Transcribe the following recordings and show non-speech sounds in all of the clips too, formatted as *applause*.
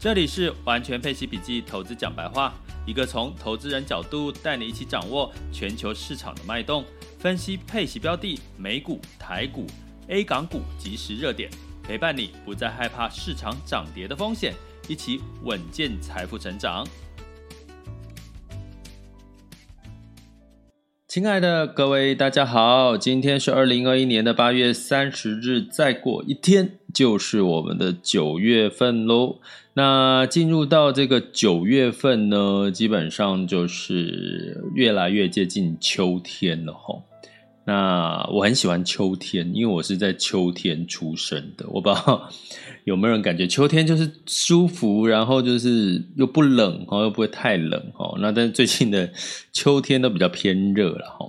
这里是完全配息笔记投资讲白话，一个从投资人角度带你一起掌握全球市场的脉动，分析配息标的、美股、台股、A 港股即时热点。陪伴你不再害怕市场涨跌的风险，一起稳健财富成长。亲爱的各位，大家好，今天是二零二一年的八月三十日，再过一天就是我们的九月份喽。那进入到这个九月份呢，基本上就是越来越接近秋天了吼。那我很喜欢秋天，因为我是在秋天出生的。我不知道 *laughs* 有没有人感觉秋天就是舒服，然后就是又不冷哦，又不会太冷哦。那但是最近的秋天都比较偏热了哈。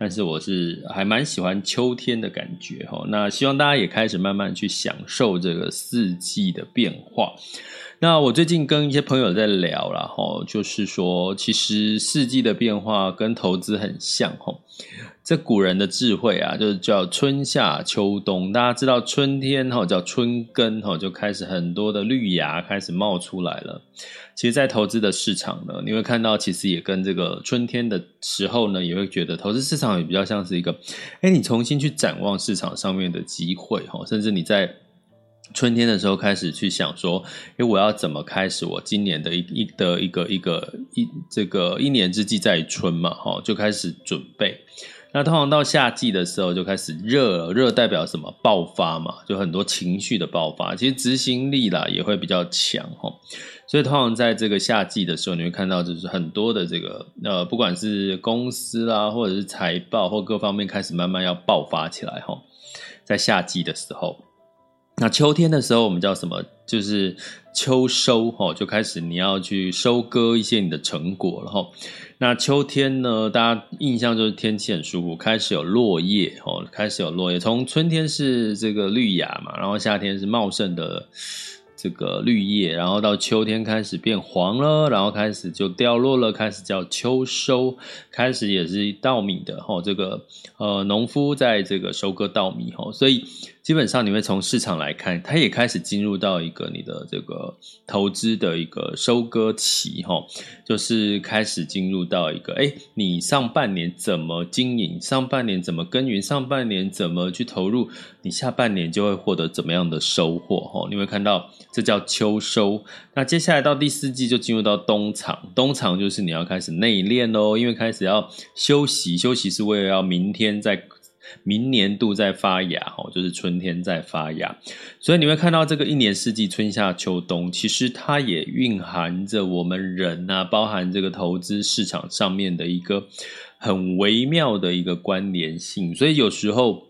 但是我是还蛮喜欢秋天的感觉哈。那希望大家也开始慢慢去享受这个四季的变化。那我最近跟一些朋友在聊了哈，就是说其实四季的变化跟投资很像哈。这古人的智慧啊，就是叫春夏秋冬。大家知道春天哈叫春耕哈，就开始很多的绿芽开始冒出来了。其实，在投资的市场呢，你会看到，其实也跟这个春天的时候呢，也会觉得投资市场也比较像是一个，哎，你重新去展望市场上面的机会哈，甚至你在春天的时候开始去想说，哎，我要怎么开始我今年的一一的一个一个一这个一年之计在于春嘛哈，就开始准备。那通常到夏季的时候就开始热了，热代表什么？爆发嘛，就很多情绪的爆发。其实执行力啦也会比较强齁，所以通常在这个夏季的时候，你会看到就是很多的这个呃，不管是公司啦，或者是财报或各方面开始慢慢要爆发起来齁，在夏季的时候。那秋天的时候，我们叫什么？就是秋收哈，就开始你要去收割一些你的成果了哈。那秋天呢，大家印象就是天气很舒服，开始有落叶哦，开始有落叶。从春天是这个绿芽嘛，然后夏天是茂盛的。这个绿叶，然后到秋天开始变黄了，然后开始就掉落了，开始叫秋收，开始也是稻米的哈，这个呃农夫在这个收割稻米哈，所以基本上你会从市场来看，它也开始进入到一个你的这个投资的一个收割期哈，就是开始进入到一个哎，你上半年怎么经营，上半年怎么耕耘，上半年怎么去投入，你下半年就会获得怎么样的收获哈，你会看到。这叫秋收，那接下来到第四季就进入到冬藏，冬藏就是你要开始内练喽，因为开始要休息，休息是为了要明天再明年度在发芽，就是春天在发芽，所以你会看到这个一年四季春夏秋冬，其实它也蕴含着我们人呐，包含这个投资市场上面的一个很微妙的一个关联性，所以有时候。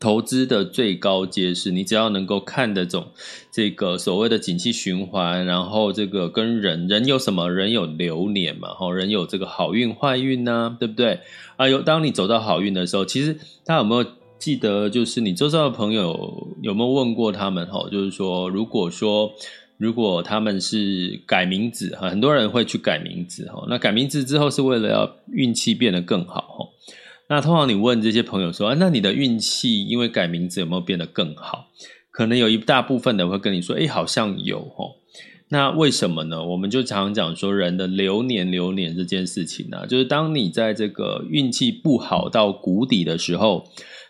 投资的最高阶是你只要能够看得懂这个所谓的景气循环，然后这个跟人人有什么？人有流年嘛，吼，人有这个好运坏运呢，对不对？啊，有当你走到好运的时候，其实大家有没有记得，就是你周遭的朋友有没有问过他们？吼，就是说，如果说如果他们是改名字，哈，很多人会去改名字，哈，那改名字之后是为了要运气变得更好，吼。那通常你问这些朋友说，那你的运气因为改名字有没有变得更好？可能有一大部分的会跟你说，哎，好像有哦。那为什么呢？我们就常常讲说，人的流年流年这件事情呢，就是当你在这个运气不好到谷底的时候，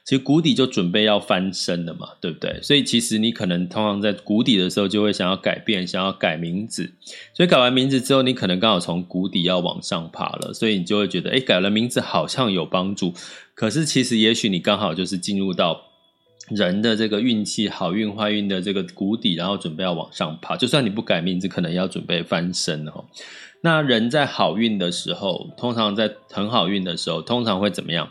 其实谷底就准备要翻身了嘛，对不对？所以其实你可能通常在谷底的时候就会想要改变，想要改名字，所以改完名字之后，你可能刚好从谷底要往上爬了，所以你就会觉得，哎，改了名字好像有帮助。可是其实也许你刚好就是进入到人的这个运气好运坏运的这个谷底，然后准备要往上爬。就算你不改名字，可能要准备翻身哦。那人在好运的时候，通常在很好运的时候，通常会怎么样？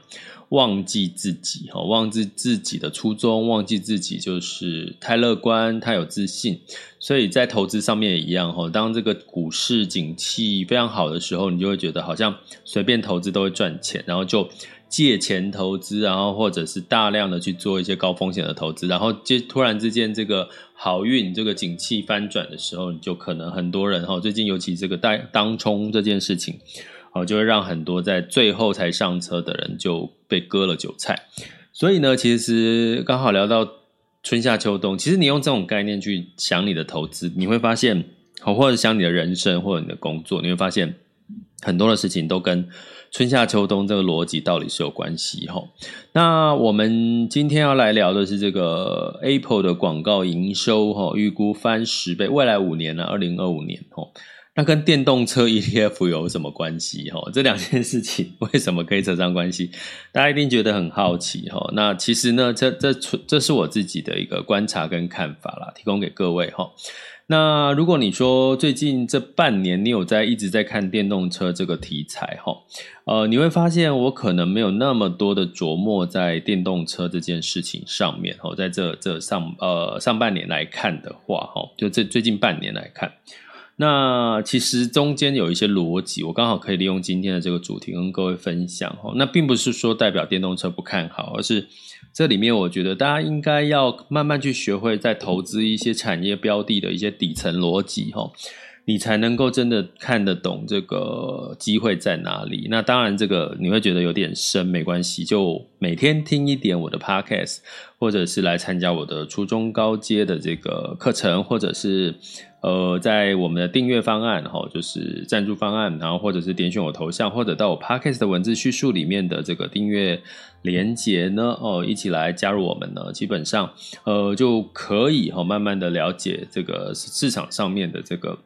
忘记自己，忘记自己的初衷，忘记自己就是太乐观、太有自信，所以在投资上面也一样，当这个股市景气非常好的时候，你就会觉得好像随便投资都会赚钱，然后就借钱投资，然后或者是大量的去做一些高风险的投资，然后接突然之间这个好运、这个景气翻转的时候，你就可能很多人哈，最近尤其这个当当冲这件事情。就会让很多在最后才上车的人就被割了韭菜。所以呢，其实刚好聊到春夏秋冬，其实你用这种概念去想你的投资，你会发现，或者想你的人生或者你的工作，你会发现很多的事情都跟春夏秋冬这个逻辑到底是有关系哈。那我们今天要来聊的是这个 Apple 的广告营收哈，预估翻十倍，未来五年呢，二零二五年哈。那跟电动车 ETF 有什么关系？哈，这两件事情 *laughs* 为什么可以扯上关系？大家一定觉得很好奇哈。那其实呢，这这这是我自己的一个观察跟看法啦，提供给各位哈。那如果你说最近这半年你有在一直在看电动车这个题材哈，呃，你会发现我可能没有那么多的琢磨在电动车这件事情上面哈，在这这上呃上半年来看的话哈，就这最近半年来看。那其实中间有一些逻辑，我刚好可以利用今天的这个主题跟各位分享哈。那并不是说代表电动车不看好，而是这里面我觉得大家应该要慢慢去学会在投资一些产业标的的一些底层逻辑哈。你才能够真的看得懂这个机会在哪里。那当然，这个你会觉得有点深，没关系，就每天听一点我的 podcast，或者是来参加我的初中高阶的这个课程，或者是呃，在我们的订阅方案哈，就是赞助方案，然后或者是点选我头像，或者到我 podcast 的文字叙述里面的这个订阅连接呢，哦，一起来加入我们呢，基本上呃就可以哈，慢慢的了解这个市场上面的这个。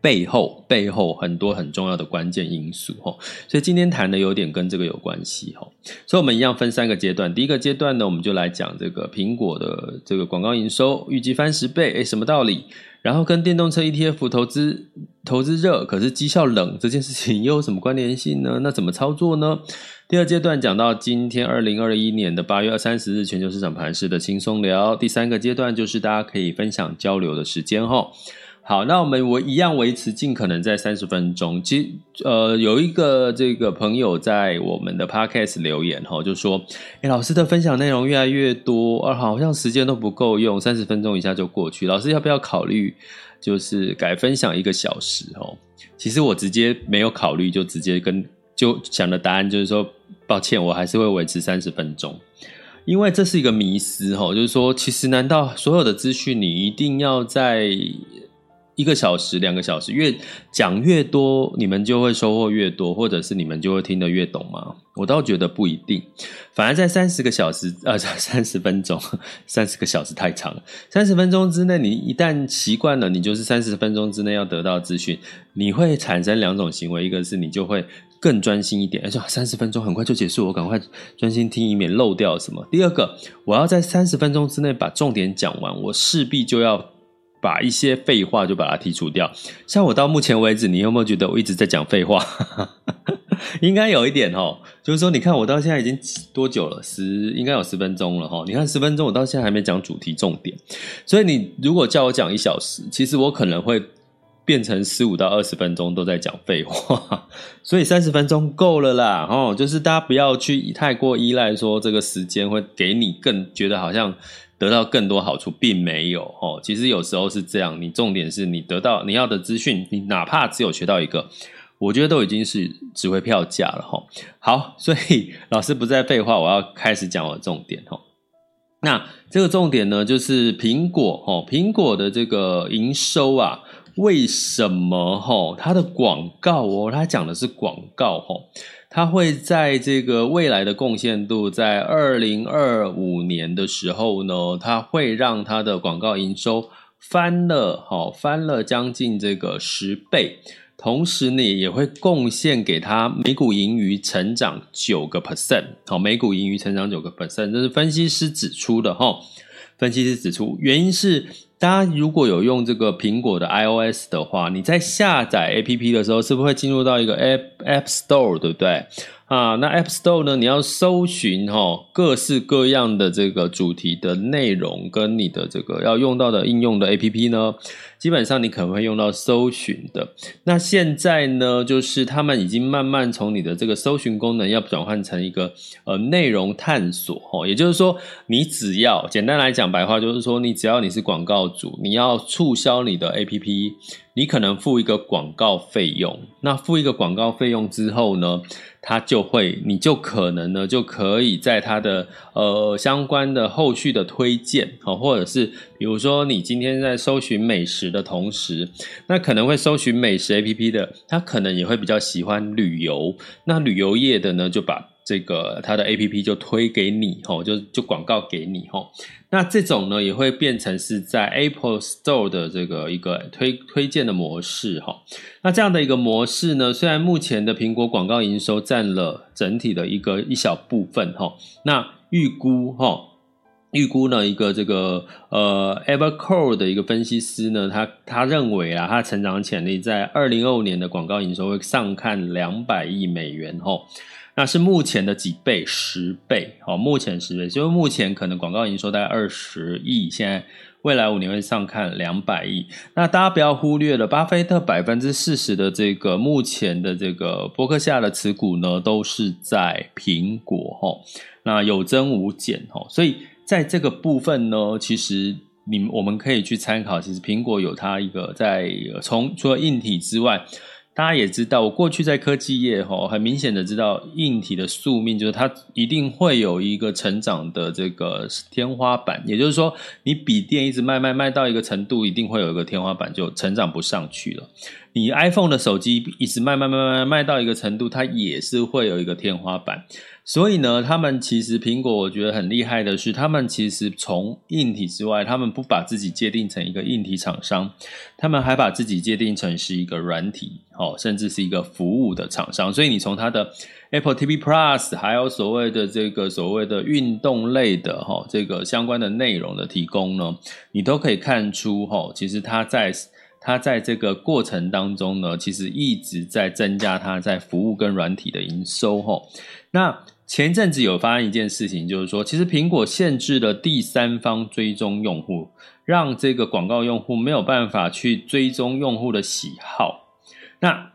背后背后很多很重要的关键因素哈，所以今天谈的有点跟这个有关系哈，所以我们一样分三个阶段。第一个阶段呢，我们就来讲这个苹果的这个广告营收预计翻十倍，诶，什么道理？然后跟电动车 ETF 投资投资热，可是绩效冷这件事情又有什么关联性呢？那怎么操作呢？第二阶段讲到今天二零二一年的八月二三十日全球市场盘势的轻松聊。第三个阶段就是大家可以分享交流的时间哈。好，那我们我一样维持尽可能在三十分钟。其实，呃，有一个这个朋友在我们的 podcast 留言哈，就说：“诶，老师的分享内容越来越多，而好像时间都不够用，三十分钟一下就过去。老师要不要考虑，就是改分享一个小时？哦，其实我直接没有考虑，就直接跟就想的答案就是说，抱歉，我还是会维持三十分钟，因为这是一个迷思哈，就是说，其实难道所有的资讯你一定要在？一个小时、两个小时，越讲越多，你们就会收获越多，或者是你们就会听得越懂吗？我倒觉得不一定，反而在三十个小时，呃，*laughs* 三十分钟，三十个小时太长了。三十分钟之内，你一旦习惯了，你就是三十分钟之内要得到资讯，你会产生两种行为，一个是你就会更专心一点，而且三十分钟很快就结束，我赶快专心听，以免漏掉什么。第二个，我要在三十分钟之内把重点讲完，我势必就要。把一些废话就把它剔除掉。像我到目前为止，你有没有觉得我一直在讲废话？*laughs* 应该有一点哦，就是说，你看我到现在已经多久了？十应该有十分钟了哈。你看十分钟，我到现在还没讲主题重点。所以你如果叫我讲一小时，其实我可能会变成十五到二十分钟都在讲废话。*laughs* 所以三十分钟够了啦。哦，就是大家不要去太过依赖说这个时间会给你更觉得好像。得到更多好处，并没有哦。其实有时候是这样，你重点是你得到你要的资讯，你哪怕只有学到一个，我觉得都已经是值回票价了哈。好，所以 *laughs* 老师不再废话，我要开始讲我的重点哈。那这个重点呢，就是苹果哦，苹果的这个营收啊，为什么哈？它的广告哦，它讲的是广告哈。它会在这个未来的贡献度，在二零二五年的时候呢，它会让它的广告营收翻了，好，翻了将近这个十倍。同时呢，也会贡献给它每股盈余成长九个 percent，好，每股盈余成长九个 percent，这是分析师指出的哈。分析师指出，原因是大家如果有用这个苹果的 iOS 的话，你在下载 APP 的时候，是不是会进入到一个 App App Store，对不对？啊，那 App Store 呢？你要搜寻哈各式各样的这个主题的内容，跟你的这个要用到的应用的 APP 呢，基本上你可能会用到搜寻的。那现在呢，就是他们已经慢慢从你的这个搜寻功能要转换成一个呃内容探索哈，也就是说，你只要简单来讲白话就是说，你只要你是广告主，你要促销你的 APP。你可能付一个广告费用，那付一个广告费用之后呢，它就会，你就可能呢，就可以在它的呃相关的后续的推荐，或者是比如说你今天在搜寻美食的同时，那可能会搜寻美食 APP 的，他可能也会比较喜欢旅游，那旅游业的呢，就把。这个它的 APP 就推给你吼，就就广告给你吼。那这种呢也会变成是在 Apple Store 的这个一个推推荐的模式哈。那这样的一个模式呢，虽然目前的苹果广告营收占了整体的一个一小部分哈。那预估哈，预估呢一个这个呃 Evercore 的一个分析师呢，他他认为啊，它成长潜力在二零二五年的广告营收会上看两百亿美元吼。那是目前的几倍，十倍，哦，目前十倍，就是目前可能广告营收大概二十亿，现在未来五年会上看两百亿。那大家不要忽略了，巴菲特百分之四十的这个目前的这个伯克夏的持股呢，都是在苹果，哈，那有增无减，哈，所以在这个部分呢，其实你我们可以去参考，其实苹果有它一个在从除了硬体之外。大家也知道，我过去在科技业吼，很明显的知道硬体的宿命就是它一定会有一个成长的这个天花板，也就是说，你笔电一直卖卖卖到一个程度，一定会有一个天花板，就成长不上去了。你 iPhone 的手机一直卖卖卖卖卖到一个程度，它也是会有一个天花板。所以呢，他们其实苹果我觉得很厉害的是，他们其实从硬体之外，他们不把自己界定成一个硬体厂商，他们还把自己界定成是一个软体，哦，甚至是一个服务的厂商。所以你从它的 Apple TV Plus，还有所谓的这个所谓的运动类的哈，这个相关的内容的提供呢，你都可以看出哈，其实它在它在这个过程当中呢，其实一直在增加它在服务跟软体的营收哈。那前一阵子有发生一件事情，就是说，其实苹果限制了第三方追踪用户，让这个广告用户没有办法去追踪用户的喜好。那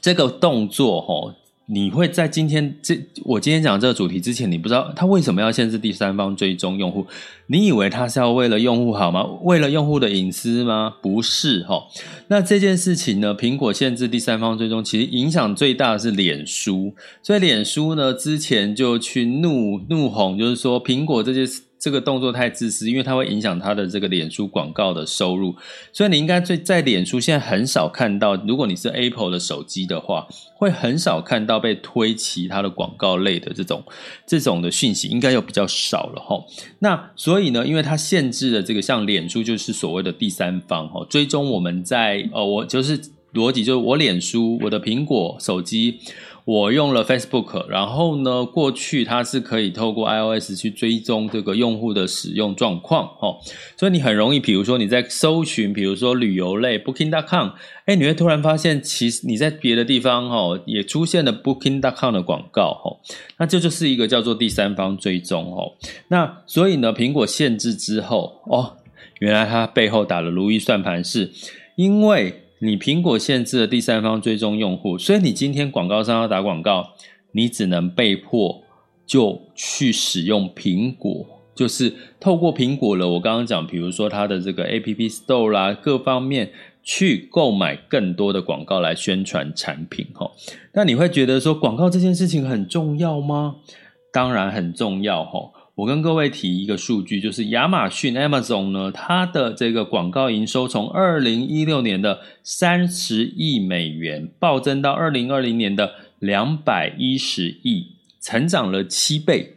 这个动作，吼。你会在今天这我今天讲这个主题之前，你不知道他为什么要限制第三方追踪用户？你以为他是要为了用户好吗？为了用户的隐私吗？不是齁。那这件事情呢，苹果限制第三方追踪，其实影响最大的是脸书。所以脸书呢，之前就去怒怒吼，就是说苹果这件事。这个动作太自私，因为它会影响它的这个脸书广告的收入，所以你应该在在脸书现在很少看到，如果你是 Apple 的手机的话，会很少看到被推其他的广告类的这种这种的讯息，应该又比较少了哈。那所以呢，因为它限制了这个像脸书就是所谓的第三方哈，追踪我们在呃，我就是逻辑就是我脸书我的苹果手机。我用了 Facebook，然后呢，过去它是可以透过 iOS 去追踪这个用户的使用状况，哦，所以你很容易，比如说你在搜寻，比如说旅游类 Booking.com，哎，你会突然发现，其实你在别的地方，哦，也出现了 Booking.com 的广告，哦，那这就是一个叫做第三方追踪，哦，那所以呢，苹果限制之后，哦，原来它背后打的如意算盘是因为。你苹果限制了第三方追踪用户，所以你今天广告商要打广告，你只能被迫就去使用苹果，就是透过苹果了。我刚刚讲，比如说它的这个 App Store 啦，各方面去购买更多的广告来宣传产品。哈，那你会觉得说广告这件事情很重要吗？当然很重要。哈。我跟各位提一个数据，就是亚马逊 Amazon 呢，它的这个广告营收从二零一六年的三十亿美元暴增到二零二零年的两百一十亿，成长了七倍。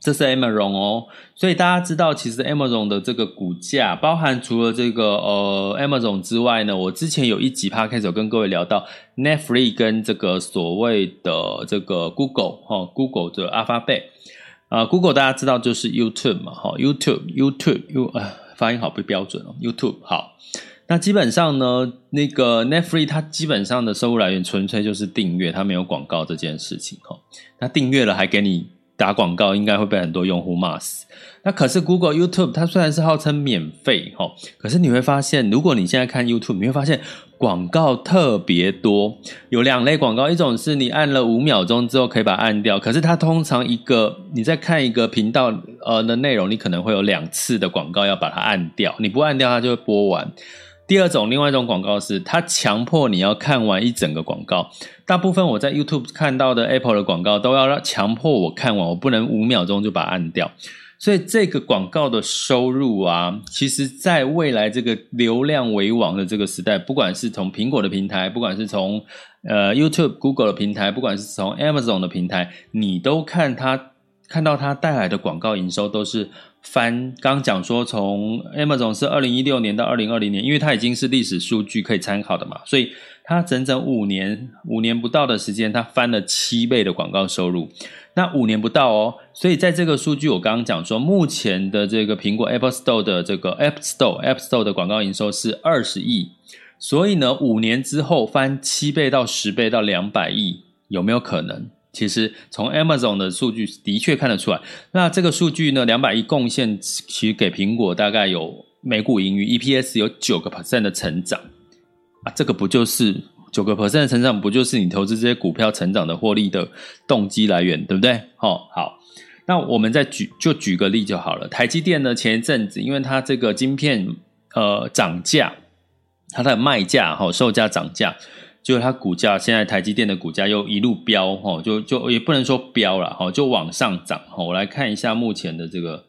这是 Amazon 哦，所以大家知道，其实 Amazon 的这个股价，包含除了这个呃 Amazon 之外呢，我之前有一集 Podcast 有跟各位聊到 Netflix 跟这个所谓的这个 Google 哈、哦、Google 的 Alphabet 啊、Google 大家知道就是 YouTube 嘛哈、，YouTube，YouTube，You，啊发音好不标准哦 YouTube 好，那基本上呢，那个 Netflix 它基本上的收入来源纯粹就是订阅，它没有广告这件事情哈，那订阅了还给你。打广告应该会被很多用户骂死。那可是 Google YouTube 它虽然是号称免费齁，可是你会发现，如果你现在看 YouTube，你会发现广告特别多。有两类广告，一种是你按了五秒钟之后可以把它按掉，可是它通常一个你在看一个频道呃的内容，你可能会有两次的广告要把它按掉，你不按掉它就会播完。第二种，另外一种广告是，它强迫你要看完一整个广告。大部分我在 YouTube 看到的 Apple 的广告，都要让强迫我看完，我不能五秒钟就把它按掉。所以这个广告的收入啊，其实在未来这个流量为王的这个时代，不管是从苹果的平台，不管是从呃 YouTube、Google 的平台，不管是从 Amazon 的平台，你都看它看到它带来的广告营收都是。翻刚讲说，从 Amazon 是二零一六年到二零二零年，因为它已经是历史数据可以参考的嘛，所以它整整五年五年不到的时间，它翻了七倍的广告收入。那五年不到哦，所以在这个数据我刚刚讲说，目前的这个苹果 Apple Store 的这个 App Store App Store 的广告营收是二十亿，所以呢，五年之后翻七倍到十倍到两百亿，有没有可能？其实从 Amazon 的数据的确看得出来，那这个数据呢，两百亿贡献其实给苹果大概有每股盈余 EPS 有九个 percent 的成长啊，这个不就是九个 percent 的成长，不就是你投资这些股票成长的获利的动机来源，对不对？好，好，那我们再举就举个例就好了。台积电呢，前一阵子因为它这个晶片呃涨价，它的卖价哈售价涨价。就它股价现在台积电的股价又一路飙哈，就就也不能说飙了哈，就往上涨哈。我来看一下目前的这个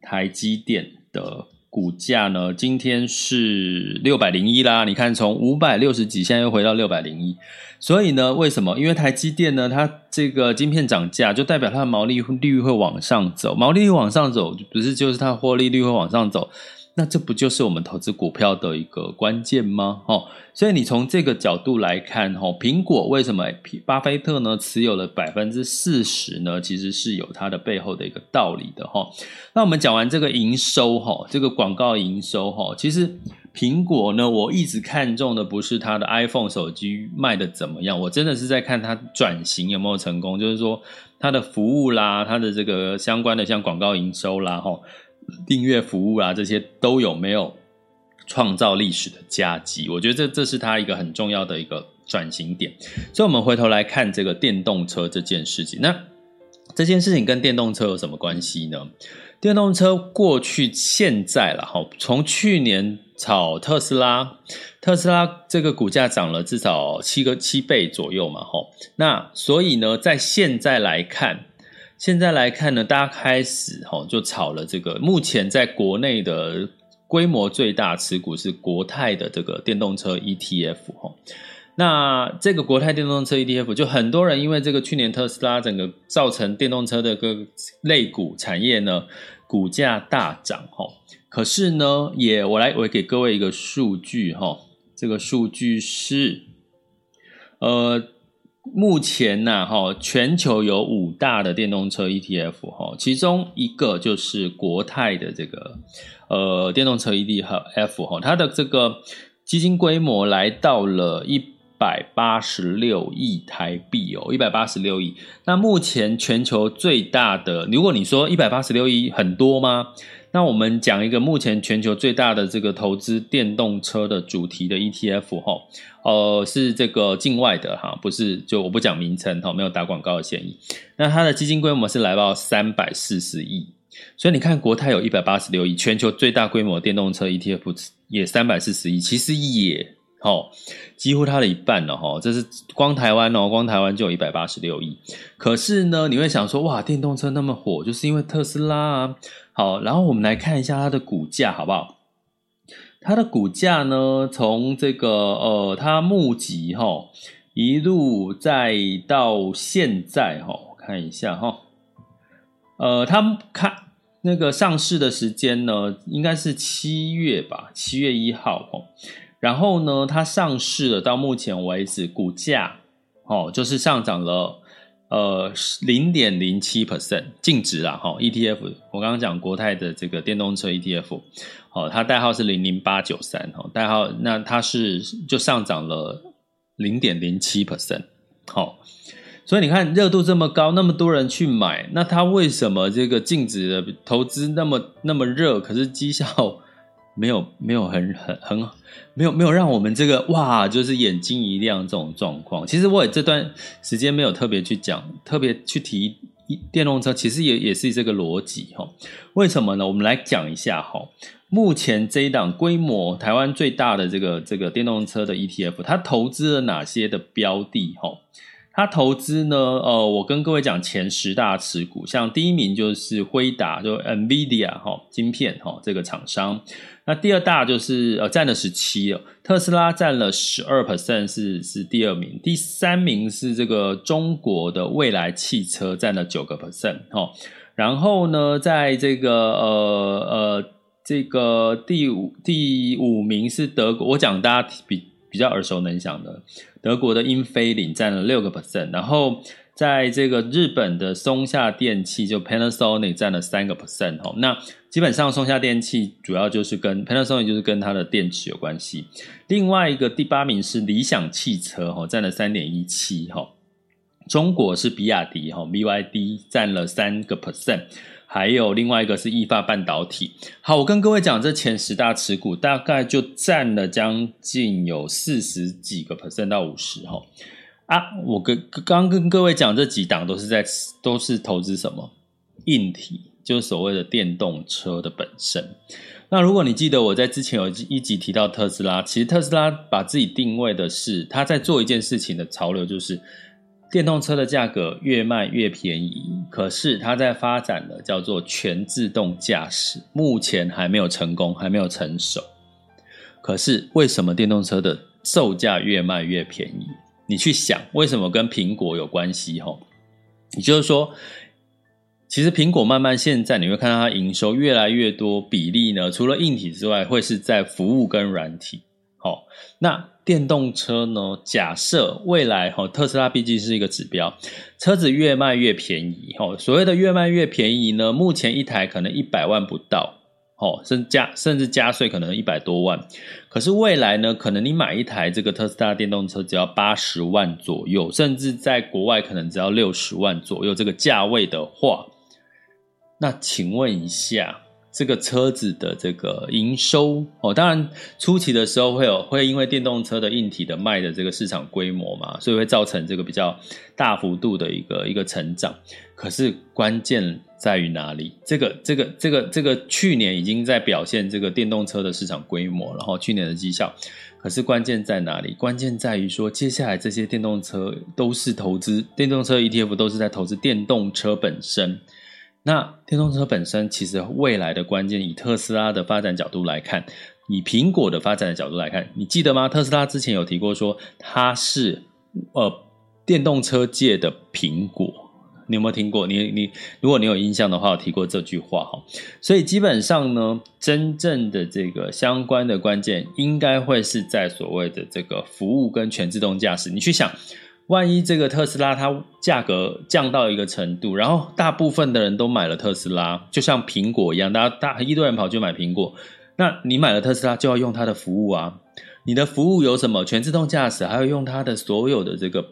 台积电的股价呢，今天是六百零一啦。你看从五百六十几，现在又回到六百零一。所以呢，为什么？因为台积电呢，它这个晶片涨价，就代表它的毛利率会往上走，毛利率往上走，不是就是它的获利率会往上走。那这不就是我们投资股票的一个关键吗？哦，所以你从这个角度来看，哈，苹果为什么巴菲特呢持有了百分之四十呢？其实是有它的背后的一个道理的，哈。那我们讲完这个营收，哈，这个广告营收，哈，其实苹果呢，我一直看重的不是它的 iPhone 手机卖得怎么样，我真的是在看它转型有没有成功，就是说它的服务啦，它的这个相关的像广告营收啦，哈。订阅服务啊，这些都有没有创造历史的佳绩？我觉得这这是它一个很重要的一个转型点。所以，我们回头来看这个电动车这件事情。那这件事情跟电动车有什么关系呢？电动车过去、现在了哈，从去年炒特斯拉，特斯拉这个股价涨了至少七个七倍左右嘛，哈。那所以呢，在现在来看。现在来看呢，大家开始哈就炒了这个。目前在国内的规模最大持股是国泰的这个电动车 ETF 哈。那这个国泰电动车 ETF 就很多人因为这个去年特斯拉整个造成电动车的个类股产业呢股价大涨哈。可是呢，也我来我给各位一个数据哈，这个数据是呃。目前呢，哈，全球有五大的电动车 ETF，哈，其中一个就是国泰的这个呃电动车 ETF，哈，它的这个基金规模来到了一百八十六亿台币哦，一百八十六亿。那目前全球最大的，如果你说一百八十六亿很多吗？那我们讲一个目前全球最大的这个投资电动车的主题的 ETF 哈，呃，是这个境外的哈，不是就我不讲名称哈，没有打广告的嫌疑。那它的基金规模是来到三百四十亿，所以你看国泰有一百八十六亿，全球最大规模电动车 ETF 也三百四十亿，其实也好几乎它的一半了哈，这是光台湾哦，光台湾就有一百八十六亿。可是呢，你会想说哇，电动车那么火，就是因为特斯拉啊。好，然后我们来看一下它的股价，好不好？它的股价呢，从这个呃，它募集哈，一路再到现在哈，我看一下哈，呃，他看那个上市的时间呢，应该是七月吧，七月一号哦。然后呢，它上市了，到目前为止股价哦，就是上涨了呃零点零七 percent 净值啦哈。ETF 我刚刚讲国泰的这个电动车 ETF，哦，它代号是零零八九三哈，代号那它是就上涨了零点零七 percent 好，所以你看热度这么高，那么多人去买，那它为什么这个净值的投资那么那么热，可是绩效？没有没有很很很没有没有让我们这个哇，就是眼睛一亮这种状况。其实我也这段时间没有特别去讲，特别去提电动车，其实也也是这个逻辑哈。为什么呢？我们来讲一下哈。目前这一档规模台湾最大的这个这个电动车的 ETF，它投资了哪些的标的哈？它投资呢？呃，我跟各位讲前十大持股，像第一名就是辉达，就 NVIDIA 哈，晶片哈这个厂商。那第二大就是呃占了十七了，特斯拉占了十二 percent 是是第二名，第三名是这个中国的未来汽车占了九个 percent 哈，然后呢，在这个呃呃这个第五第五名是德国，我讲大家比比较耳熟能详的德国的英飞凌占了六个 percent，然后。在这个日本的松下电器，就 Panasonic 占了三个 percent 哈，那基本上松下电器主要就是跟 Panasonic 就是跟它的电池有关系。另外一个第八名是理想汽车哈，占了三点一七哈。中国是比亚迪哈，BYD 占了三个 percent，还有另外一个是易发半导体。好，我跟各位讲，这前十大持股大概就占了将近有四十几个 percent 到五十哈。啊，我跟刚跟各位讲这几档都是在都是投资什么硬体，就是所谓的电动车的本身。那如果你记得我在之前有一集提到特斯拉，其实特斯拉把自己定位的是他在做一件事情的潮流，就是电动车的价格越卖越便宜。可是它在发展的叫做全自动驾驶，目前还没有成功，还没有成熟。可是为什么电动车的售价越卖越便宜？你去想为什么跟苹果有关系？吼，也就是说，其实苹果慢慢现在你会看到它营收越来越多比例呢，除了硬体之外，会是在服务跟软体。好，那电动车呢？假设未来哈，特斯拉毕竟是一个指标，车子越卖越便宜。哈，所谓的越卖越便宜呢，目前一台可能一百万不到。哦，甚至加甚至加税可能一百多万，可是未来呢？可能你买一台这个特斯拉电动车只要八十万左右，甚至在国外可能只要六十万左右这个价位的话，那请问一下。这个车子的这个营收哦，当然初期的时候会有会因为电动车的硬体的卖的这个市场规模嘛，所以会造成这个比较大幅度的一个一个成长。可是关键在于哪里？这个这个这个这个去年已经在表现这个电动车的市场规模，然后去年的绩效。可是关键在哪里？关键在于说，接下来这些电动车都是投资电动车 ETF，都是在投资电动车本身。那电动车本身其实未来的关键，以特斯拉的发展角度来看，以苹果的发展的角度来看，你记得吗？特斯拉之前有提过说，它是呃电动车界的苹果，你有没有听过？你你如果你有印象的话，我提过这句话哈。所以基本上呢，真正的这个相关的关键，应该会是在所谓的这个服务跟全自动驾驶。你去想。万一这个特斯拉它价格降到一个程度，然后大部分的人都买了特斯拉，就像苹果一样，大家大一堆人跑去买苹果，那你买了特斯拉就要用它的服务啊，你的服务有什么？全自动驾驶，还要用它的所有的这个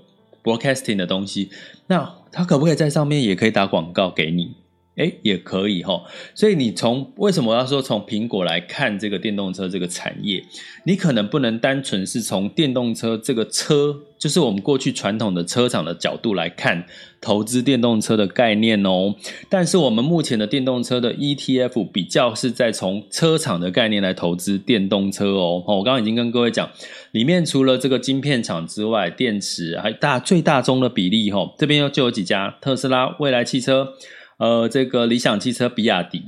broadcasting 的东西，那它可不可以在上面也可以打广告给你？诶，也可以齁，所以你从为什么我要说从苹果来看这个电动车这个产业，你可能不能单纯是从电动车这个车，就是我们过去传统的车厂的角度来看投资电动车的概念哦。但是我们目前的电动车的 ETF 比较是在从车厂的概念来投资电动车哦。我刚刚已经跟各位讲，里面除了这个晶片厂之外，电池还大最大宗的比例齁，这边就有几家，特斯拉、蔚来汽车。呃，这个理想汽车、比亚迪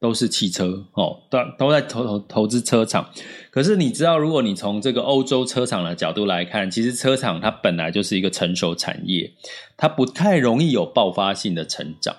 都是汽车哦，都都在投投投资车厂。可是你知道，如果你从这个欧洲车厂的角度来看，其实车厂它本来就是一个成熟产业，它不太容易有爆发性的成长。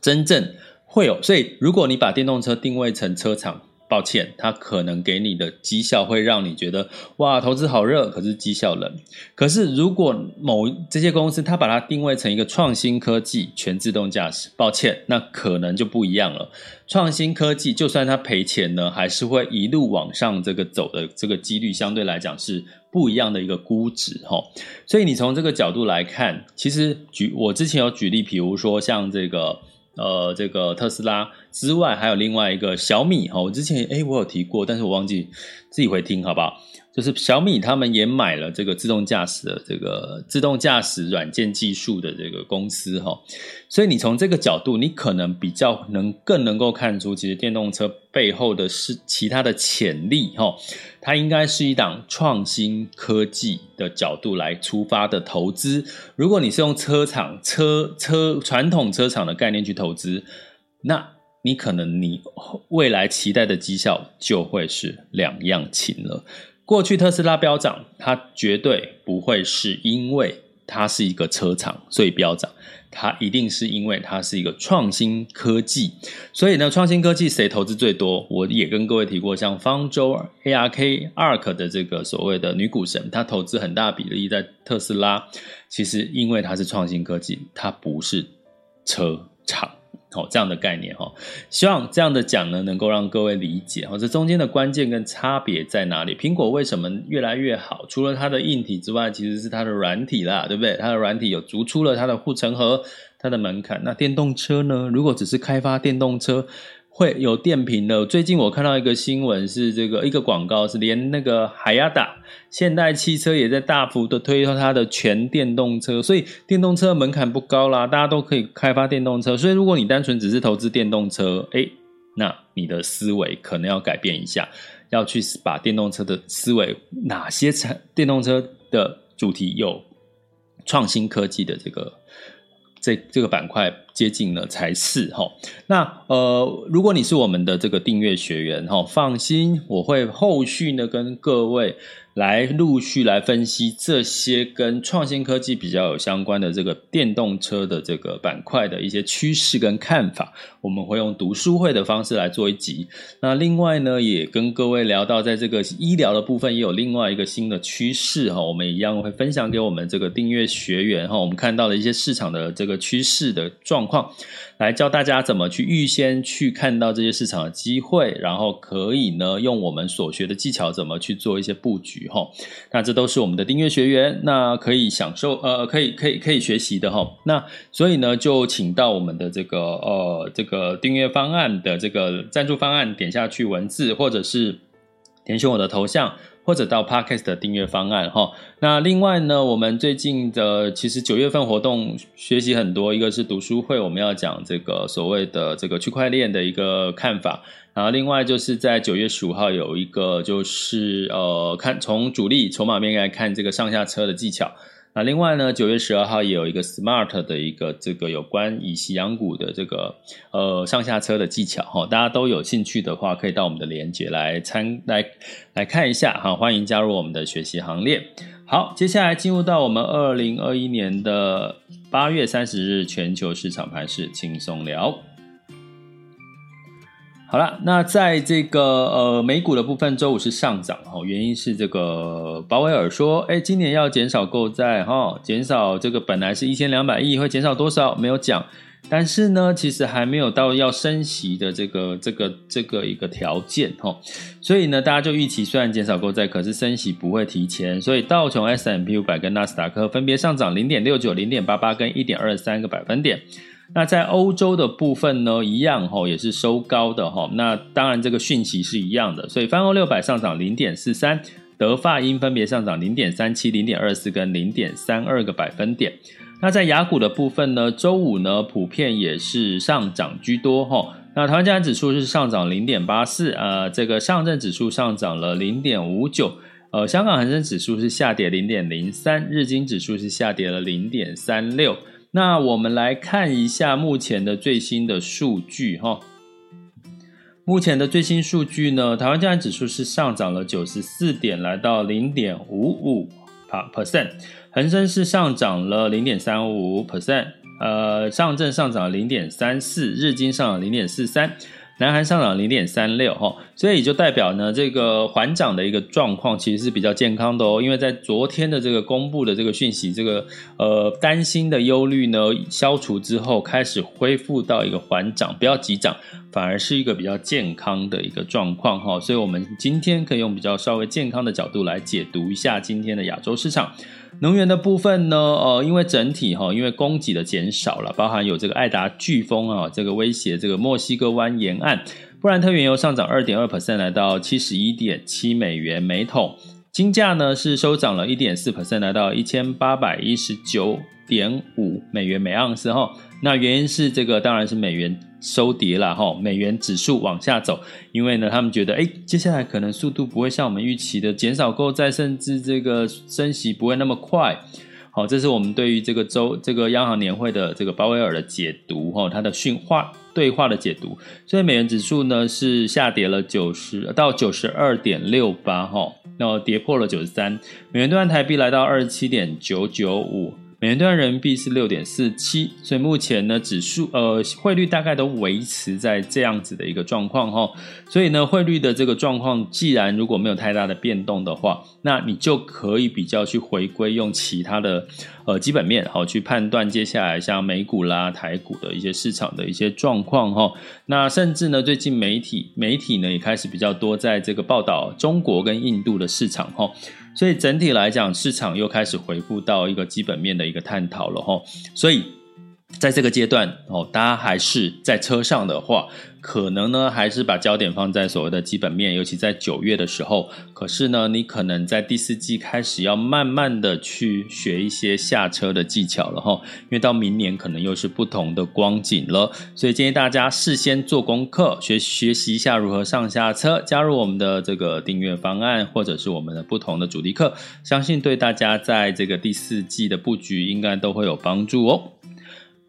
真正会有，所以如果你把电动车定位成车厂，抱歉，它可能给你的绩效会让你觉得哇，投资好热，可是绩效冷。可是如果某这些公司它把它定位成一个创新科技、全自动驾驶，抱歉，那可能就不一样了。创新科技就算它赔钱呢，还是会一路往上这个走的这个几率相对来讲是不一样的一个估值哈。所以你从这个角度来看，其实举我之前有举例，比如说像这个。呃，这个特斯拉之外，还有另外一个小米哈，我之前诶我有提过，但是我忘记自己回听，好不好？就是小米他们也买了这个自动驾驶的这个自动驾驶软件技术的这个公司哈，所以你从这个角度，你可能比较能更能够看出，其实电动车背后的是其他的潜力哈，它应该是一档创新科技的角度来出发的投资。如果你是用车厂车车传统车厂的概念去投资，那你可能你未来期待的绩效就会是两样情了。过去特斯拉飙涨，它绝对不会是因为它是一个车厂所以飙涨，它一定是因为它是一个创新科技。所以呢，创新科技谁投资最多？我也跟各位提过，像方舟 ARK ARK 的这个所谓的女股神，她投资很大比例在特斯拉。其实因为它是创新科技，它不是车厂。好，这样的概念哈，希望这样的讲呢，能够让各位理解哈，这中间的关键跟差别在哪里？苹果为什么越来越好？除了它的硬体之外，其实是它的软体啦，对不对？它的软体有逐出了它的护城河，它的门槛。那电动车呢？如果只是开发电动车，会有电瓶的。最近我看到一个新闻，是这个一个广告，是连那个海亚达、现代汽车也在大幅的推出它的全电动车，所以电动车门槛不高啦，大家都可以开发电动车。所以如果你单纯只是投资电动车，诶，那你的思维可能要改变一下，要去把电动车的思维，哪些产电动车的主题有创新科技的这个。这这个板块接近了才是齁，那呃，如果你是我们的这个订阅学员齁，放心，我会后续呢跟各位。来陆续来分析这些跟创新科技比较有相关的这个电动车的这个板块的一些趋势跟看法，我们会用读书会的方式来做一集。那另外呢，也跟各位聊到，在这个医疗的部分也有另外一个新的趋势哈，我们一样会分享给我们这个订阅学员哈，我们看到的一些市场的这个趋势的状况。来教大家怎么去预先去看到这些市场的机会，然后可以呢用我们所学的技巧怎么去做一些布局哈。那这都是我们的订阅学员，那可以享受呃，可以可以可以学习的哈。那所以呢，就请到我们的这个呃这个订阅方案的这个赞助方案，点下去文字，或者是点选我的头像。或者到 Podcast 的订阅方案哈，那另外呢，我们最近的其实九月份活动学习很多，一个是读书会，我们要讲这个所谓的这个区块链的一个看法，然后另外就是在九月十五号有一个就是呃看从主力筹码面来看这个上下车的技巧。那另外呢，九月十二号也有一个 Smart 的一个这个有关以息养股的这个呃上下车的技巧哈，大家都有兴趣的话，可以到我们的连接来参来来看一下哈，欢迎加入我们的学习行列。好，接下来进入到我们二零二一年的八月三十日全球市场盘势轻松聊。好了，那在这个呃美股的部分，周五是上涨哈，原因是这个鲍威尔说，哎，今年要减少购债哈，减少这个本来是一千两百亿，会减少多少没有讲，但是呢，其实还没有到要升息的这个这个这个一个条件哈，所以呢，大家就预期虽然减少购债，可是升息不会提前，所以道琼 S M P 五百跟纳斯达克分别上涨零点六九、零点八八跟一点二三个百分点。那在欧洲的部分呢，一样哈，也是收高的哈。那当然这个讯息是一样的，所以泛欧六百上涨零点四三，德法英分别上涨零点三七、零点二四跟零点三二个百分点。那在雅股的部分呢，周五呢普遍也是上涨居多哈。那台湾加权指数是上涨零点八四，呃，这个上证指数上涨了零点五九，呃，香港恒生指数是下跌零点零三，日经指数是下跌了零点三六。那我们来看一下目前的最新的数据哈。目前的最新数据呢，台湾加权指数是上涨了九十四点，来到零点五五 percent，恒生是上涨了零点三五 percent，呃，上证上涨零点三四，日经上涨零点四三。南韩上涨零点三六哈，所以也就代表呢，这个环涨的一个状况其实是比较健康的哦。因为在昨天的这个公布的这个讯息，这个呃担心的忧虑呢消除之后，开始恢复到一个环涨，不要急涨，反而是一个比较健康的一个状况哈。所以我们今天可以用比较稍微健康的角度来解读一下今天的亚洲市场。能源的部分呢，呃，因为整体哈，因为供给的减少了，包含有这个爱达飓风啊，这个威胁这个墨西哥湾沿岸，布兰特原油上涨二点二 percent，来到七十一点七美元每桶，金价呢是收涨了一点四 percent，来到一千八百一十九点五美元每盎司哈。那原因是这个，当然是美元。收跌了哈，美元指数往下走，因为呢，他们觉得，哎，接下来可能速度不会像我们预期的减少购债，甚至这个升息不会那么快。好，这是我们对于这个周这个央行年会的这个鲍威尔的解读哈，他的训话对话的解读。所以美元指数呢是下跌了九十到九十二点六八哈，然后跌破了九十三，美元兑换台币来到二十七点九九五。美元兑人民币是六点四七，所以目前呢，指数呃汇率大概都维持在这样子的一个状况哈。所以呢，汇率的这个状况，既然如果没有太大的变动的话，那你就可以比较去回归用其他的呃基本面好去判断接下来像美股啦、台股的一些市场的一些状况哈。那甚至呢，最近媒体媒体呢也开始比较多在这个报道中国跟印度的市场哈。所以整体来讲，市场又开始回复到一个基本面的一个探讨了哈。所以在这个阶段哦，大家还是在车上的话。可能呢，还是把焦点放在所谓的基本面，尤其在九月的时候。可是呢，你可能在第四季开始要慢慢的去学一些下车的技巧了哈，因为到明年可能又是不同的光景了。所以建议大家事先做功课，学学习一下如何上下车，加入我们的这个订阅方案，或者是我们的不同的主题课，相信对大家在这个第四季的布局应该都会有帮助哦。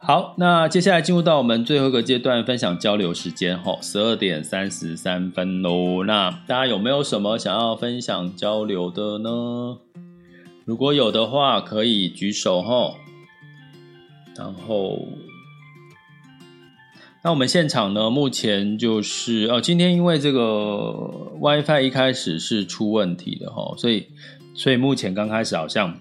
好，那接下来进入到我们最后一个阶段，分享交流时间哈，十二点三十三分喽。那大家有没有什么想要分享交流的呢？如果有的话，可以举手哈。然后，那我们现场呢，目前就是哦，今天因为这个 WiFi 一开始是出问题的哈，所以所以目前刚开始好像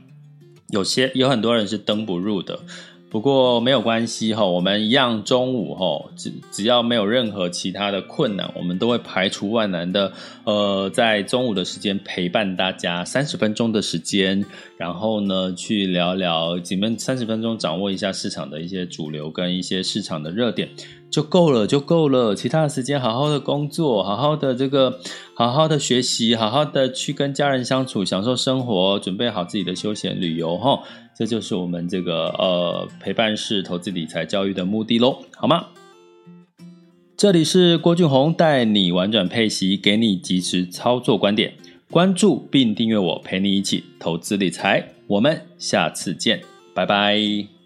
有些有很多人是登不入的。不过没有关系哈，我们一样中午哈，只只要没有任何其他的困难，我们都会排除万难的，呃，在中午的时间陪伴大家三十分钟的时间，然后呢，去聊聊，几分三十分钟掌握一下市场的一些主流跟一些市场的热点。就够了，就够了。其他的时间，好好的工作，好好的这个，好好的学习，好好的去跟家人相处，享受生活，准备好自己的休闲旅游，哈，这就是我们这个呃陪伴式投资理财教育的目的喽，好吗？这里是郭俊宏带你玩转配息，给你及时操作观点，关注并订阅我，陪你一起投资理财。我们下次见，拜拜。